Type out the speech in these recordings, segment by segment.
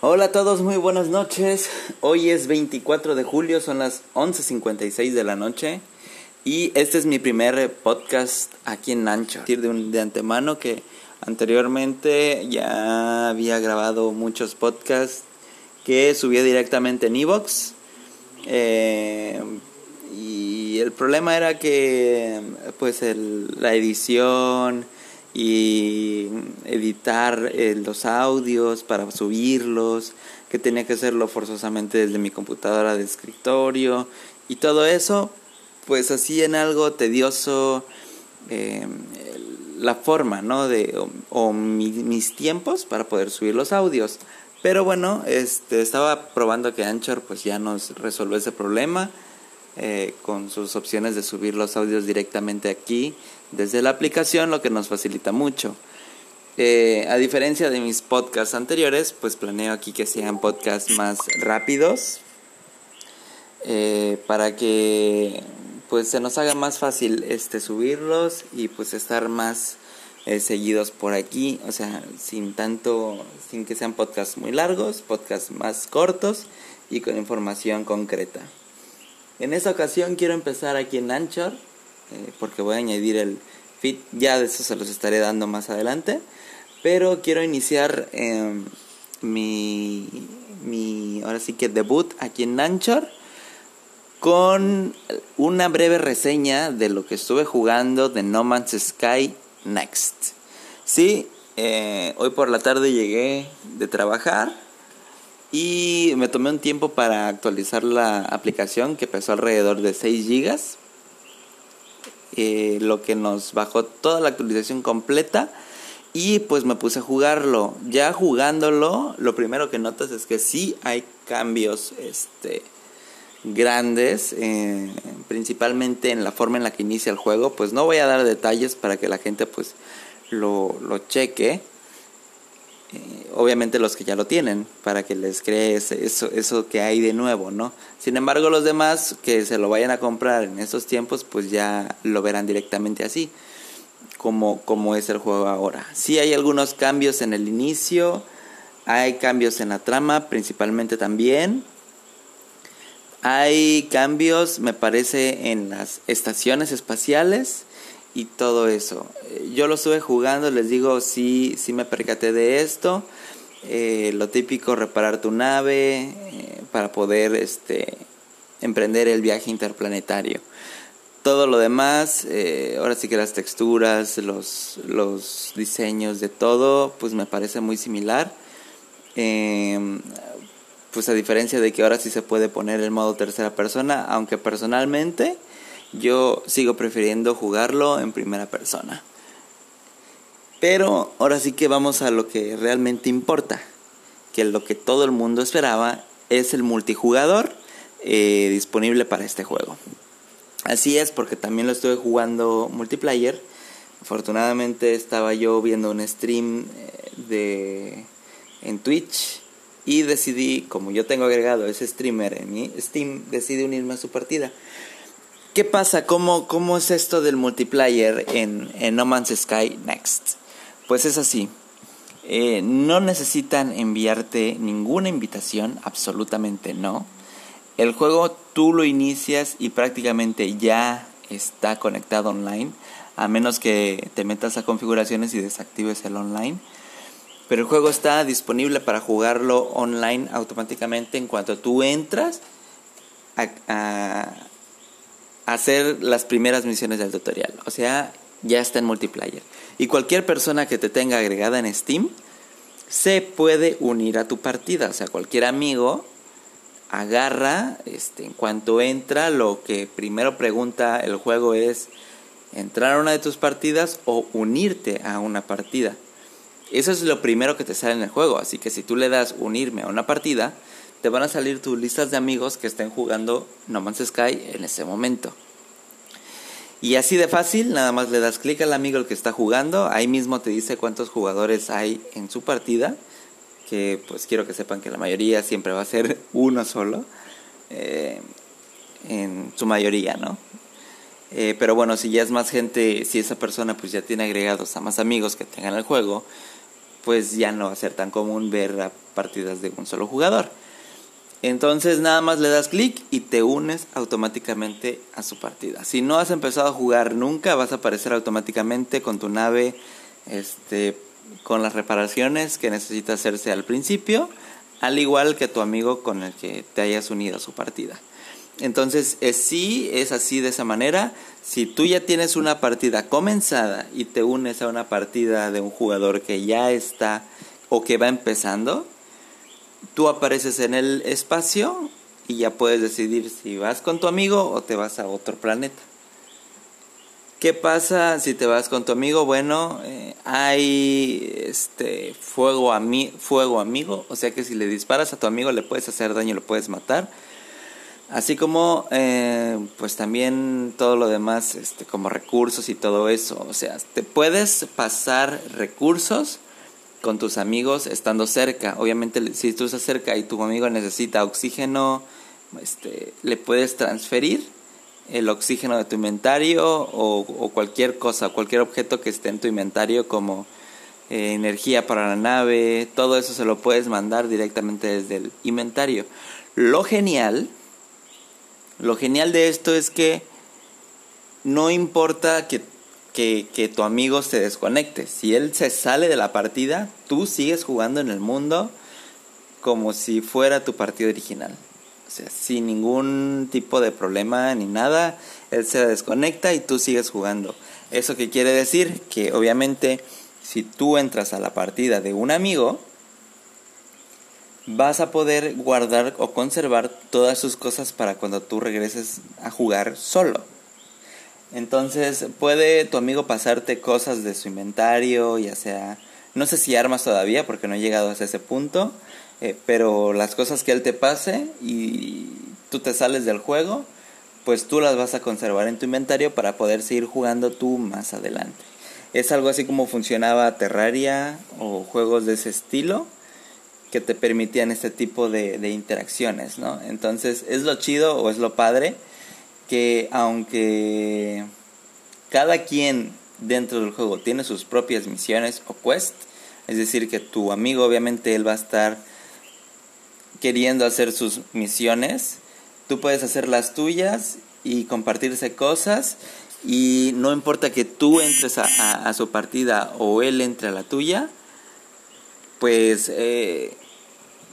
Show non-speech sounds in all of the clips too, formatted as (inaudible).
Hola a todos, muy buenas noches. Hoy es 24 de julio, son las 11.56 de la noche y este es mi primer podcast aquí en Ancho. De, de antemano que anteriormente ya había grabado muchos podcasts que subía directamente en Evox. Eh, y el problema era que pues la edición y editar eh, los audios para subirlos, que tenía que hacerlo forzosamente desde mi computadora de escritorio y todo eso, pues así en algo tedioso em, la forma, ¿no? De, o, mis tiempos para poder subir los audios. Pero bueno, este, estaba probando que Anchor pues ya nos resolvió ese problema eh, con sus opciones de subir los audios directamente aquí desde la aplicación, lo que nos facilita mucho. Eh, a diferencia de mis podcasts anteriores, pues planeo aquí que sean podcasts más rápidos eh, para que pues se nos haga más fácil este subirlos y pues estar más seguidos por aquí, o sea, sin tanto, sin que sean podcasts muy largos, podcasts más cortos y con información concreta. En esta ocasión quiero empezar aquí en Anchor eh, porque voy a añadir el feed, ya de eso se los estaré dando más adelante, pero quiero iniciar em, mi, mi, ahora sí que debut aquí en Anchor con una breve reseña de lo que estuve jugando de No Man's Sky Next. Sí, eh, hoy por la tarde llegué de trabajar y me tomé un tiempo para actualizar la aplicación que pesó alrededor de 6 gigas eh, lo que nos bajó toda la actualización completa y pues me puse a jugarlo. Ya jugándolo, lo primero que notas es que sí hay cambios este, grandes, eh, principalmente en la forma en la que inicia el juego. Pues no voy a dar detalles para que la gente pues lo, lo cheque. Eh, obviamente los que ya lo tienen, para que les crees eso, eso que hay de nuevo, ¿no? Sin embargo, los demás que se lo vayan a comprar en estos tiempos, pues ya lo verán directamente así, como, como es el juego ahora. Sí hay algunos cambios en el inicio, hay cambios en la trama, principalmente también. Hay cambios, me parece, en las estaciones espaciales y todo eso. Yo lo estuve jugando, les digo, sí, sí me percaté de esto. Eh, lo típico, reparar tu nave eh, para poder este, emprender el viaje interplanetario. Todo lo demás, eh, ahora sí que las texturas, los, los diseños de todo, pues me parece muy similar. Em, pues a diferencia de que ahora sí se puede poner el modo tercera persona, aunque personalmente yo sigo prefiriendo jugarlo en primera persona. Pero ahora sí que vamos a lo que realmente importa, que lo que todo el mundo esperaba es el multijugador eh, disponible para este juego. Así es, porque también lo estuve jugando multiplayer. Afortunadamente estaba yo viendo un stream eh, de en Twitch y decidí, como yo tengo agregado ese streamer en mi Steam, decidí unirme a su partida. ¿Qué pasa? ¿Cómo, cómo es esto del multiplayer en, en, No Man's Sky Next? Pues es así. Eh, no necesitan enviarte ninguna invitación, absolutamente no. El juego tú lo inicias y prácticamente ya está conectado online, a menos que te metas a configuraciones y desactives el online. Pero el juego está disponible para jugarlo online automáticamente en cuanto tú entras a hacer las primeras misiones del tutorial. O sea, ya está en multiplayer. Y cualquier persona que te tenga agregada en Steam se puede unir a tu partida. O sea, cualquier amigo agarra, este, en cuanto entra, lo que primero pregunta el juego es entrar a una de tus partidas o unirte a una partida. Eso es lo primero que te sale en el juego. Así que si tú le das unirme a una partida, te van a salir tus listas de amigos que estén jugando No Man's Sky en ese momento. Y así de fácil, nada más le das clic al amigo el que está jugando, ahí mismo te dice cuántos jugadores hay en su partida, que pues quiero que sepan que la mayoría siempre va a ser (laughs) uno solo, eh, en su mayoría, ¿no? Eh, pero bueno, si ya es más gente, si esa persona pues ya tiene agregados a más amigos que tengan el juego, pues ya no va a ser tan común ver partidas de un solo jugador. Entonces nada más le das clic y te unes automáticamente a su partida. Si no has empezado a jugar nunca, vas a aparecer automáticamente con tu nave este, con las reparaciones que necesita hacerse al principio, al igual que tu amigo con el que te hayas unido a su partida. Entonces, es, sí, es así de esa manera. Si tú ya tienes una partida comenzada y te unes a una partida de un jugador que ya está o que va empezando, tú apareces en el espacio y ya puedes decidir si vas con tu amigo o te vas a otro planeta. ¿Qué pasa si te vas con tu amigo? Bueno, eh, hay este fuego, fuego amigo, o sea que si le disparas a tu amigo le puedes hacer daño, lo puedes matar. Así como eh, pues también todo lo demás, este, como recursos y todo eso. O sea, te puedes pasar recursos con tus amigos estando cerca. Obviamente, si tú estás cerca y tu amigo necesita oxígeno, este, le puedes transferir el oxígeno de tu inventario o, cualquier cosa, cualquier objeto que esté en tu inventario como eh, energía para la nave, todo eso se lo puedes mandar directamente desde el inventario. Lo genial, lo genial de esto es que no importa que que, tu amigo se desconecte. Si él se sale de la partida, tú sigues jugando en el mundo como si fuera tu partido original. O sea, sin ningún tipo de problema ni nada, él se desconecta y tú sigues jugando. ¿Eso qué quiere decir? Que obviamente si tú entras a la partida de un amigo, vas a poder guardar o conservar todas sus cosas para cuando tú regreses a jugar solo. Entonces puede tu amigo pasarte cosas de su inventario, ya sea, no sé si armas todavía porque no he llegado hasta ese punto, eh, pero las cosas que él te pase y tú te sales del juego, pues tú las vas a conservar en tu inventario para poder seguir jugando tú más adelante. Es algo así como funcionaba Terraria o juegos de ese estilo que te permitían este tipo de, de interacciones, ¿no? Entonces es lo chido o es lo padre que aunque cada quien dentro del juego tiene sus propias misiones o quests, es decir, que tu amigo obviamente él va a estar queriendo hacer sus misiones, tú puedes hacer las tuyas y compartirse cosas y no importa que tú entres a, su partida o él entre a la tuya, pues eh,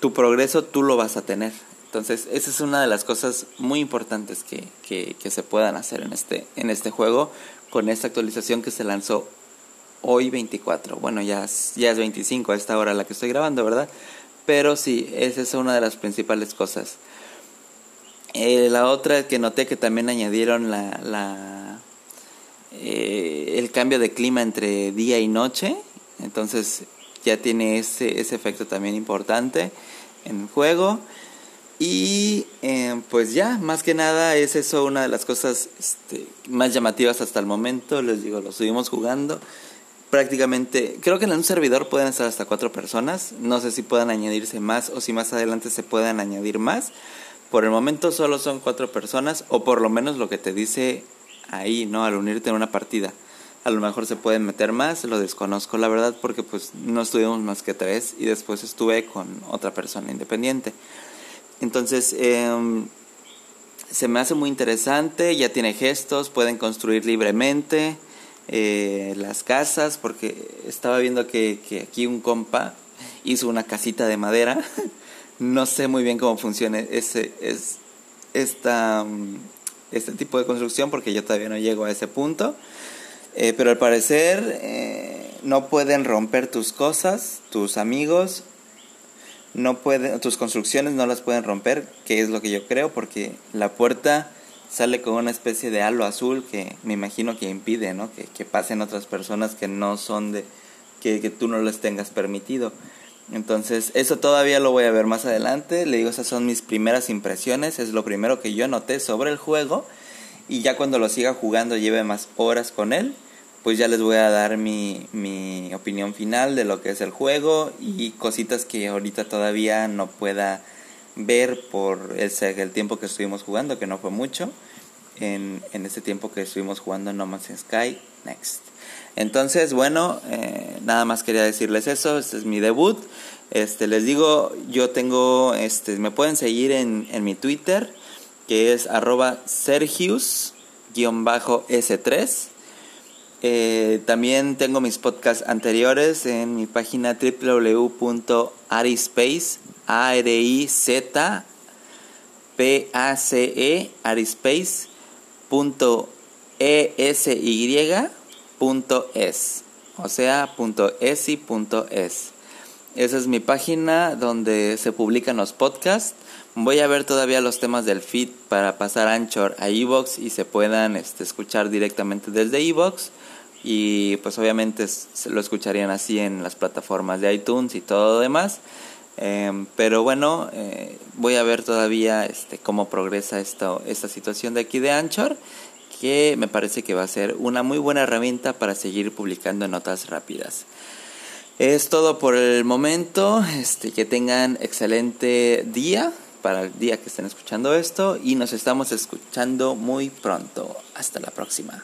tu progreso tú lo vas a tener. Entonces, esa es una de las cosas muy importantes que, que, se puedan hacer en este, en este juego con esta actualización que se lanzó hoy 24. Bueno, ya, ya es 25 a esta hora la que estoy grabando, ¿verdad? Pero sí, esa es una de las principales cosas. Eh, la otra que noté que también añadieron la, la eh, el cambio de clima entre día y noche. Entonces ya tiene ese, ese efecto también importante en el juego. Y eh, pues ya, más que nada es eso una de las cosas este, más llamativas hasta el momento. Les digo, lo estuvimos jugando. Prácticamente, creo que en un servidor pueden estar hasta cuatro personas. No sé si puedan añadirse más o si más adelante se puedan añadir más. Por el momento solo son cuatro personas, o por lo menos lo que te dice ahí, ¿no? Al unirte en una partida. A lo mejor se pueden meter más, lo desconozco la verdad porque pues no estuvimos más que tres y después estuve con otra persona independiente. Entonces, em, se me hace muy interesante, ya tiene gestos, pueden construir libremente eh, las casas, porque estaba viendo que, que, aquí un compa hizo una casita de madera. (laughs) no sé muy bien cómo funciona ese, es, esta, mm, este tipo de construcción, porque yo todavía no llego a ese punto. Eh, pero al parecer eh, no pueden romper tus cosas, tus amigos, no pueden, tus construcciones no las pueden romper, que es lo que yo creo, porque la puerta sale con una especie de halo azul que me imagino que impide, ¿no? Que, que pasen otras personas que no son de, que, que tú no les tengas permitido. Entonces, eso todavía lo voy a ver más adelante. Le digo, esas son mis primeras impresiones, es lo primero que yo noté sobre el juego. Y ya cuando lo siga jugando, lleve más horas con él, pues ya les voy a dar mi, mi opinión final de lo que es el juego y cositas que ahorita todavía no pueda ver por el, el tiempo que estuvimos jugando, que no fue mucho, en, en ese tiempo que estuvimos jugando No Man's Sky Next. Entonces, bueno, eh, nada más quería decirles eso, este es mi debut. Este, les digo, yo tengo, este, me pueden seguir en, en mi Twitter, que es arroba sergius-s3. Eh, también tengo mis podcasts anteriores en mi página www.arispace, p a c e o sea, .esi.es. Esa es mi página donde se publican los podcasts. Voy a ver todavía los temas del feed para pasar Anchor a Evox y se puedan este, escuchar directamente desde Evox. Y pues obviamente lo escucharían así en las plataformas de iTunes y todo lo demás. Em, pero bueno, eh, voy a ver todavía este, cómo progresa esta situación de aquí de Anchor, que me parece que va a ser una muy buena herramienta para seguir publicando notas rápidas. Es todo por el momento. Este, que tengan excelente día para el día que estén escuchando esto y nos estamos escuchando muy pronto. Hasta la próxima.